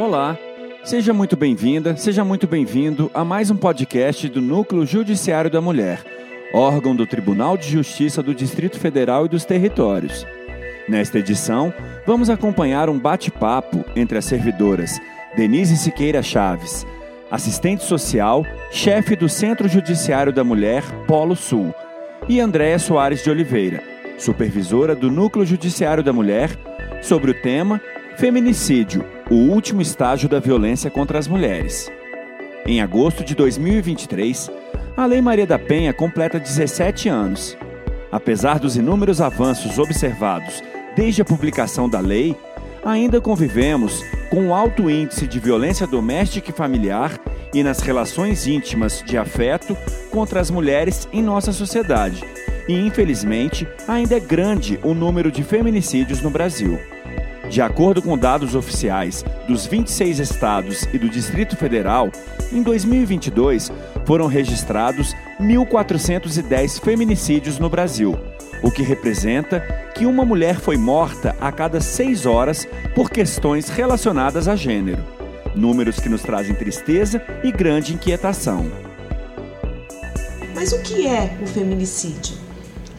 Olá, seja muito bem-vinda, seja muito bem-vindo a mais um podcast do Núcleo Judiciário da Mulher, órgão do Tribunal de Justiça do Distrito Federal e dos Territórios. Nesta edição, vamos acompanhar um bate-papo entre as servidoras Denise Siqueira Chaves, assistente social, chefe do Centro Judiciário da Mulher, Polo Sul, e Andréa Soares de Oliveira, supervisora do Núcleo Judiciário da Mulher, sobre o tema Feminicídio o último estágio da violência contra as mulheres. Em agosto de 2023, a Lei Maria da Penha completa 17 anos. Apesar dos inúmeros avanços observados desde a publicação da lei, ainda convivemos com um alto índice de violência doméstica e familiar e nas relações íntimas de afeto contra as mulheres em nossa sociedade. E, infelizmente, ainda é grande o número de feminicídios no Brasil. De acordo com dados oficiais dos 26 estados e do Distrito Federal, em 2022 foram registrados 1.410 feminicídios no Brasil, o que representa que uma mulher foi morta a cada seis horas por questões relacionadas a gênero. Números que nos trazem tristeza e grande inquietação. Mas o que é o feminicídio?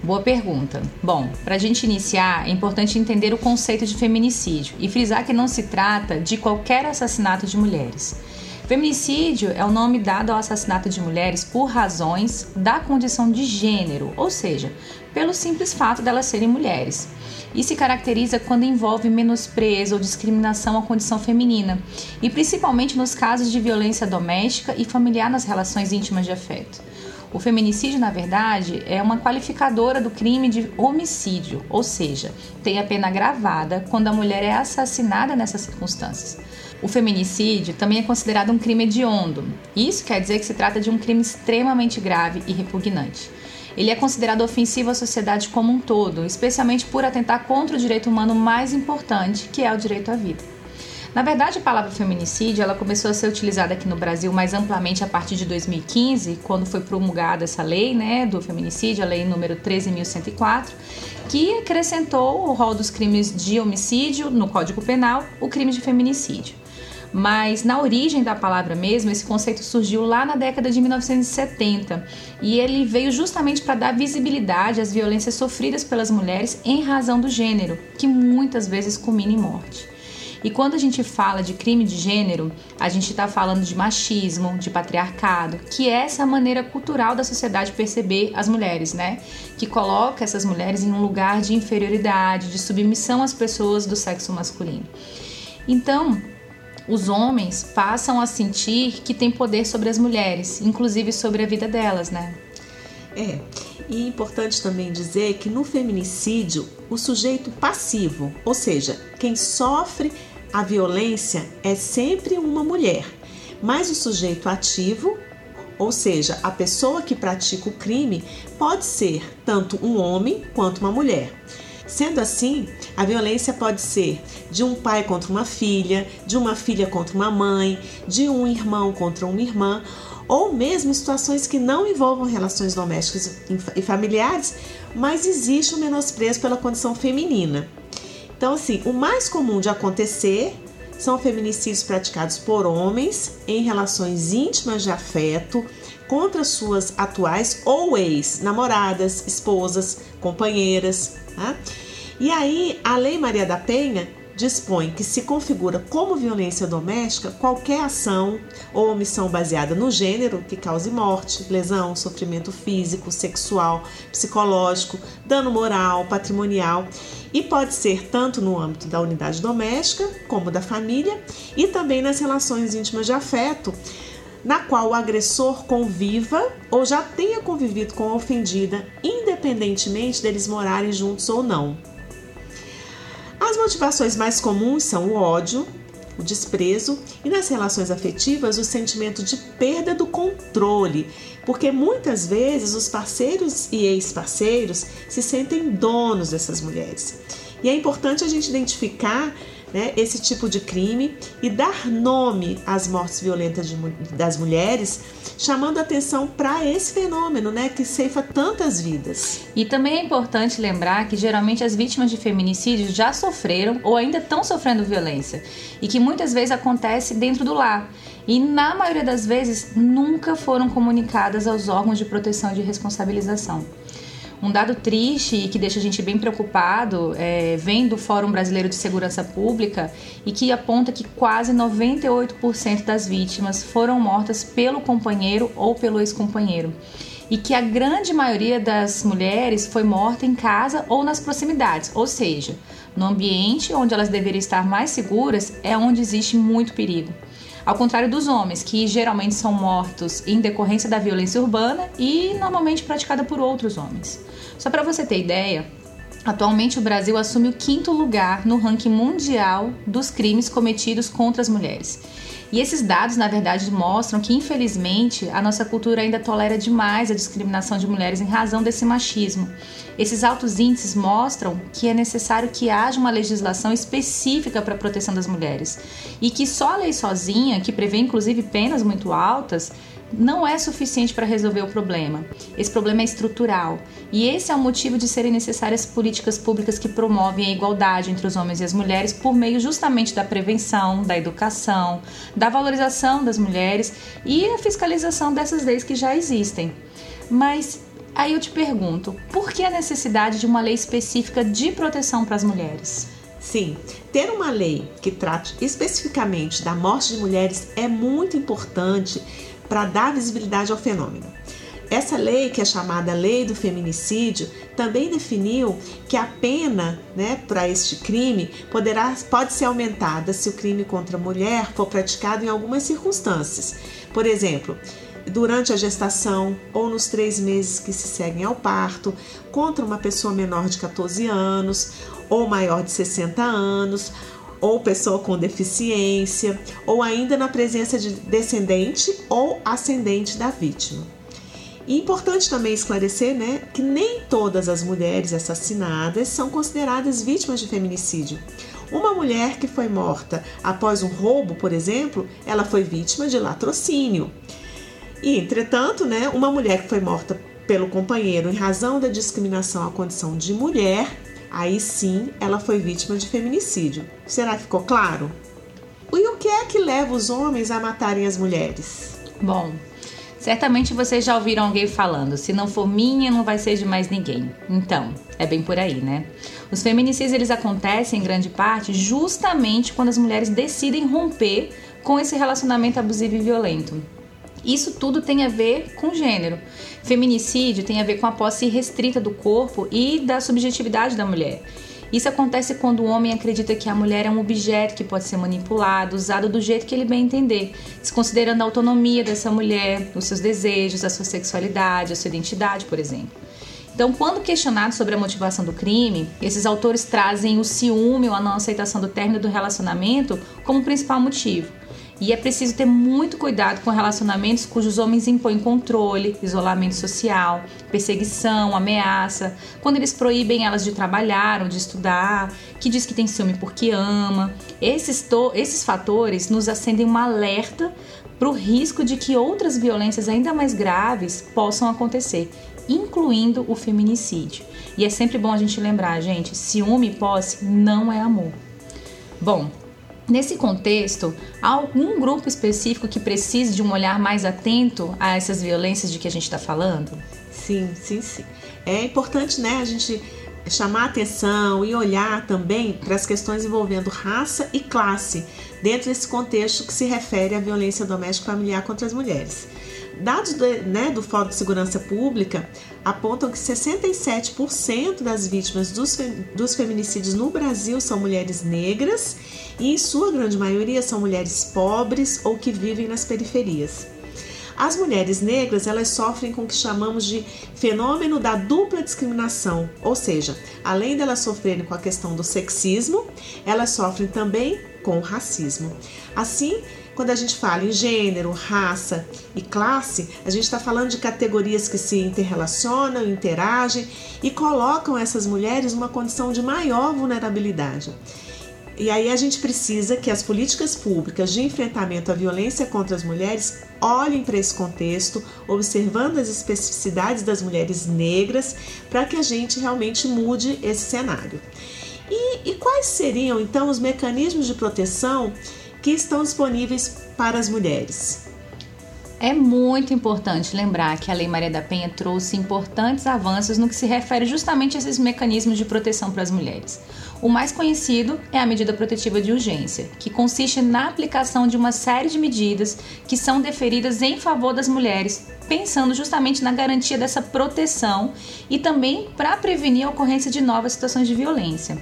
Boa pergunta. Bom, para a gente iniciar, é importante entender o conceito de feminicídio e frisar que não se trata de qualquer assassinato de mulheres. Feminicídio é o nome dado ao assassinato de mulheres por razões da condição de gênero, ou seja, pelo simples fato delas serem mulheres. E se caracteriza quando envolve menosprezo ou discriminação à condição feminina, e principalmente nos casos de violência doméstica e familiar nas relações íntimas de afeto. O feminicídio, na verdade, é uma qualificadora do crime de homicídio, ou seja, tem a pena gravada quando a mulher é assassinada nessas circunstâncias. O feminicídio também é considerado um crime hediondo. Isso quer dizer que se trata de um crime extremamente grave e repugnante. Ele é considerado ofensivo à sociedade como um todo, especialmente por atentar contra o direito humano mais importante, que é o direito à vida. Na verdade, a palavra feminicídio ela começou a ser utilizada aqui no Brasil mais amplamente a partir de 2015, quando foi promulgada essa lei né, do feminicídio, a lei número 13.104, que acrescentou o rol dos crimes de homicídio no Código Penal, o crime de feminicídio. Mas na origem da palavra mesmo, esse conceito surgiu lá na década de 1970 e ele veio justamente para dar visibilidade às violências sofridas pelas mulheres em razão do gênero, que muitas vezes culmina em morte. E quando a gente fala de crime de gênero, a gente está falando de machismo, de patriarcado, que é essa maneira cultural da sociedade perceber as mulheres, né? Que coloca essas mulheres em um lugar de inferioridade, de submissão às pessoas do sexo masculino. Então, os homens passam a sentir que têm poder sobre as mulheres, inclusive sobre a vida delas, né? É, e é importante também dizer que no feminicídio, o sujeito passivo, ou seja, quem sofre a violência é sempre uma mulher, mas o sujeito ativo, ou seja, a pessoa que pratica o crime, pode ser tanto um homem quanto uma mulher. Sendo assim, a violência pode ser de um pai contra uma filha, de uma filha contra uma mãe, de um irmão contra uma irmã, ou mesmo situações que não envolvam relações domésticas e familiares, mas existe um menosprezo pela condição feminina. Então, assim, o mais comum de acontecer são feminicídios praticados por homens em relações íntimas de afeto contra suas atuais ou ex-namoradas, esposas, companheiras. Tá? E aí, a Lei Maria da Penha dispõe que se configura como violência doméstica qualquer ação ou omissão baseada no gênero que cause morte, lesão, sofrimento físico, sexual, psicológico, dano moral, patrimonial e pode ser tanto no âmbito da unidade doméstica como da família e também nas relações íntimas de afeto na qual o agressor conviva ou já tenha convivido com a ofendida, independentemente deles morarem juntos ou não. As motivações mais comuns são o ódio, o desprezo e nas relações afetivas o sentimento de perda do controle, porque muitas vezes os parceiros e ex-parceiros se sentem donos dessas mulheres. E é importante a gente identificar né, esse tipo de crime e dar nome às mortes violentas de, das mulheres, chamando atenção para esse fenômeno, né, que ceifa tantas vidas. E também é importante lembrar que geralmente as vítimas de feminicídio já sofreram ou ainda estão sofrendo violência e que muitas vezes acontece dentro do lar. E na maioria das vezes nunca foram comunicadas aos órgãos de proteção e de responsabilização. Um dado triste e que deixa a gente bem preocupado é, vem do Fórum Brasileiro de Segurança Pública e que aponta que quase 98% das vítimas foram mortas pelo companheiro ou pelo ex-companheiro e que a grande maioria das mulheres foi morta em casa ou nas proximidades, ou seja, no ambiente onde elas deveriam estar mais seguras é onde existe muito perigo. Ao contrário dos homens, que geralmente são mortos em decorrência da violência urbana e normalmente praticada por outros homens. Só para você ter ideia, atualmente o Brasil assume o quinto lugar no ranking mundial dos crimes cometidos contra as mulheres. E esses dados, na verdade, mostram que, infelizmente, a nossa cultura ainda tolera demais a discriminação de mulheres em razão desse machismo. Esses altos índices mostram que é necessário que haja uma legislação específica para a proteção das mulheres e que só a lei sozinha, que prevê inclusive penas muito altas, não é suficiente para resolver o problema. Esse problema é estrutural e esse é o motivo de serem necessárias políticas públicas que promovem a igualdade entre os homens e as mulheres por meio justamente da prevenção, da educação, da valorização das mulheres e a fiscalização dessas leis que já existem. Mas aí eu te pergunto, por que a necessidade de uma lei específica de proteção para as mulheres? Sim, ter uma lei que trate especificamente da morte de mulheres é muito importante para dar visibilidade ao fenômeno. Essa lei, que é chamada Lei do Feminicídio, também definiu que a pena né, para este crime poderá, pode ser aumentada se o crime contra a mulher for praticado em algumas circunstâncias. Por exemplo, durante a gestação ou nos três meses que se seguem ao parto, contra uma pessoa menor de 14 anos ou maior de 60 anos, ou pessoa com deficiência, ou ainda na presença de descendente ou ascendente da vítima. E importante também esclarecer né, que nem todas as mulheres assassinadas são consideradas vítimas de feminicídio. Uma mulher que foi morta após um roubo, por exemplo, ela foi vítima de latrocínio. E, entretanto, né, uma mulher que foi morta pelo companheiro em razão da discriminação à condição de mulher aí sim ela foi vítima de feminicídio. Será que ficou claro? E o que é que leva os homens a matarem as mulheres? Bom, certamente vocês já ouviram alguém falando: se não for minha, não vai ser de mais ninguém. Então, é bem por aí, né? Os feminicídios eles acontecem em grande parte justamente quando as mulheres decidem romper com esse relacionamento abusivo e violento. Isso tudo tem a ver com gênero. Feminicídio tem a ver com a posse restrita do corpo e da subjetividade da mulher. Isso acontece quando o homem acredita que a mulher é um objeto que pode ser manipulado, usado do jeito que ele bem entender, desconsiderando a autonomia dessa mulher, os seus desejos, a sua sexualidade, a sua identidade, por exemplo. Então, quando questionados sobre a motivação do crime, esses autores trazem o ciúme ou a não aceitação do término do relacionamento como principal motivo. E é preciso ter muito cuidado com relacionamentos cujos homens impõem controle, isolamento social, perseguição, ameaça, quando eles proíbem elas de trabalhar ou de estudar, que diz que tem ciúme porque ama. Esses, esses fatores nos acendem um alerta para o risco de que outras violências ainda mais graves possam acontecer, incluindo o feminicídio. E é sempre bom a gente lembrar, gente, ciúme e posse não é amor. Bom, Nesse contexto, há algum grupo específico que precise de um olhar mais atento a essas violências de que a gente está falando? Sim, sim, sim. É importante, né, a gente chamar atenção e olhar também para as questões envolvendo raça e classe, dentro desse contexto que se refere à violência doméstica familiar contra as mulheres. Dados do, né, do Fórum de Segurança Pública apontam que 67% das vítimas dos, dos feminicídios no Brasil são mulheres negras e, em sua grande maioria, são mulheres pobres ou que vivem nas periferias. As mulheres negras elas sofrem com o que chamamos de fenômeno da dupla discriminação, ou seja, além delas sofrerem com a questão do sexismo, elas sofrem também com o racismo. Assim, quando a gente fala em gênero, raça e classe, a gente está falando de categorias que se interrelacionam, interagem e colocam essas mulheres numa condição de maior vulnerabilidade. E aí a gente precisa que as políticas públicas de enfrentamento à violência contra as mulheres olhem para esse contexto, observando as especificidades das mulheres negras, para que a gente realmente mude esse cenário. E, e quais seriam então os mecanismos de proteção que estão disponíveis para as mulheres? É muito importante lembrar que a Lei Maria da Penha trouxe importantes avanços no que se refere justamente a esses mecanismos de proteção para as mulheres. O mais conhecido é a medida protetiva de urgência, que consiste na aplicação de uma série de medidas que são deferidas em favor das mulheres, pensando justamente na garantia dessa proteção e também para prevenir a ocorrência de novas situações de violência.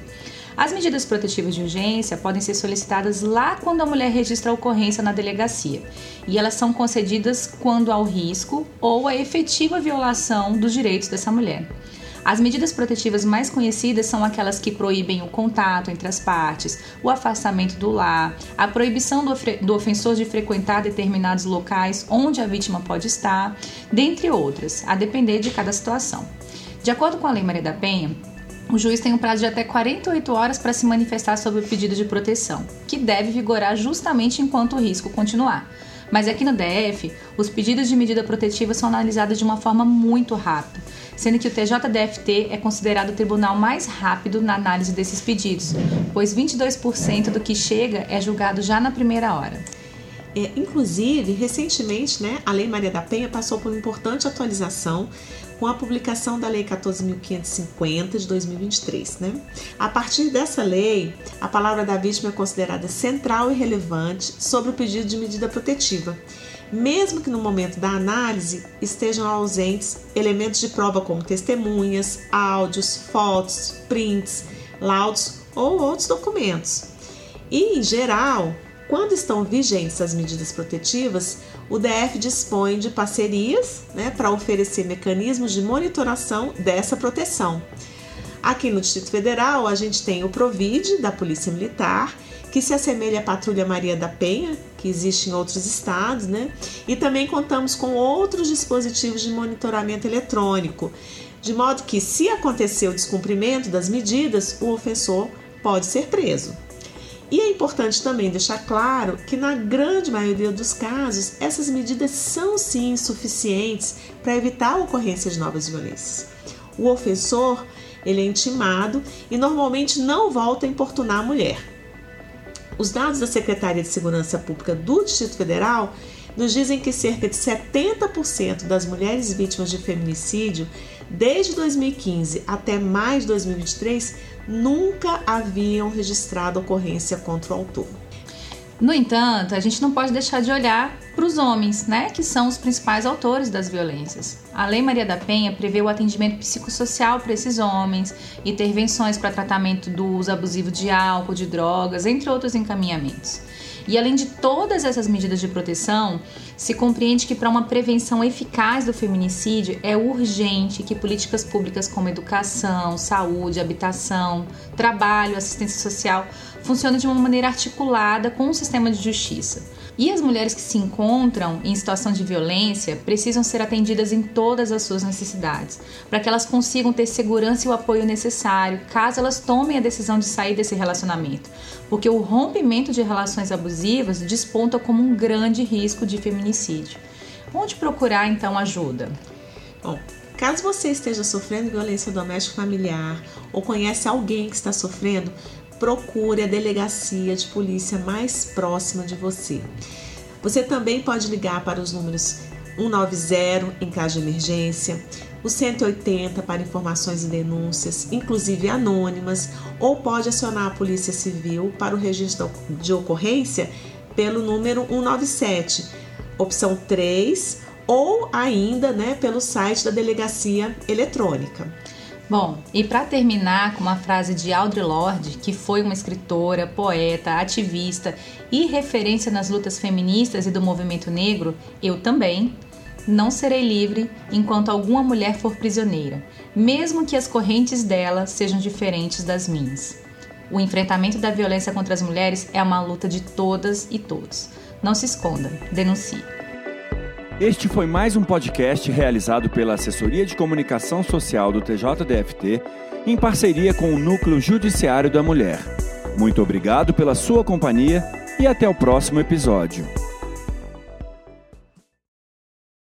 As medidas protetivas de urgência podem ser solicitadas lá quando a mulher registra a ocorrência na delegacia, e elas são concedidas quando há o risco ou a efetiva violação dos direitos dessa mulher. As medidas protetivas mais conhecidas são aquelas que proíbem o contato entre as partes, o afastamento do lar, a proibição do, do ofensor de frequentar determinados locais onde a vítima pode estar, dentre outras, a depender de cada situação. De acordo com a Lei Maria da Penha, o juiz tem um prazo de até 48 horas para se manifestar sobre o pedido de proteção, que deve vigorar justamente enquanto o risco continuar. Mas aqui no DF, os pedidos de medida protetiva são analisados de uma forma muito rápida, sendo que o TJDFT é considerado o tribunal mais rápido na análise desses pedidos, pois 22% do que chega é julgado já na primeira hora. É, inclusive, recentemente, né, a Lei Maria da Penha passou por uma importante atualização com a publicação da Lei 14.550 de 2023. Né? A partir dessa lei, a palavra da vítima é considerada central e relevante sobre o pedido de medida protetiva, mesmo que no momento da análise estejam ausentes elementos de prova como testemunhas, áudios, fotos, prints, laudos ou outros documentos. E, em geral, quando estão vigentes as medidas protetivas, o DF dispõe de parcerias né, para oferecer mecanismos de monitoração dessa proteção. Aqui no Distrito Federal, a gente tem o Provide, da Polícia Militar, que se assemelha à Patrulha Maria da Penha, que existe em outros estados, né? E também contamos com outros dispositivos de monitoramento eletrônico, de modo que, se acontecer o descumprimento das medidas, o ofensor pode ser preso. E é importante também deixar claro que, na grande maioria dos casos, essas medidas são sim suficientes para evitar a ocorrência de novas violências. O ofensor ele é intimado e normalmente não volta a importunar a mulher. Os dados da Secretaria de Segurança Pública do Distrito Federal nos dizem que cerca de 70% das mulheres vítimas de feminicídio, desde 2015 até mais de 2023, nunca haviam registrado ocorrência contra o autor. No entanto, a gente não pode deixar de olhar para os homens, né, que são os principais autores das violências. A Lei Maria da Penha prevê o atendimento psicossocial para esses homens, intervenções para tratamento do uso abusivo de álcool, de drogas, entre outros encaminhamentos. E além de todas essas medidas de proteção, se compreende que para uma prevenção eficaz do feminicídio é urgente que políticas públicas como educação, saúde, habitação, trabalho, assistência social funcionem de uma maneira articulada com o sistema de justiça. E as mulheres que se encontram em situação de violência precisam ser atendidas em todas as suas necessidades, para que elas consigam ter segurança e o apoio necessário caso elas tomem a decisão de sair desse relacionamento, porque o rompimento de relações abusivas desponta como um grande risco de feminicídio. Onde procurar então ajuda? Bom, Caso você esteja sofrendo violência doméstica familiar ou conhece alguém que está sofrendo, procure a delegacia de polícia mais próxima de você. Você também pode ligar para os números 190 em caso de emergência, o 180 para informações e denúncias, inclusive anônimas, ou pode acionar a Polícia Civil para o registro de ocorrência pelo número 197, opção 3, ou ainda né, pelo site da delegacia eletrônica. Bom, e para terminar com uma frase de Audre Lorde, que foi uma escritora, poeta, ativista e referência nas lutas feministas e do movimento negro, eu também não serei livre enquanto alguma mulher for prisioneira, mesmo que as correntes dela sejam diferentes das minhas. O enfrentamento da violência contra as mulheres é uma luta de todas e todos. Não se esconda, denuncie. Este foi mais um podcast realizado pela Assessoria de Comunicação Social do TJDFT em parceria com o Núcleo Judiciário da Mulher. Muito obrigado pela sua companhia e até o próximo episódio.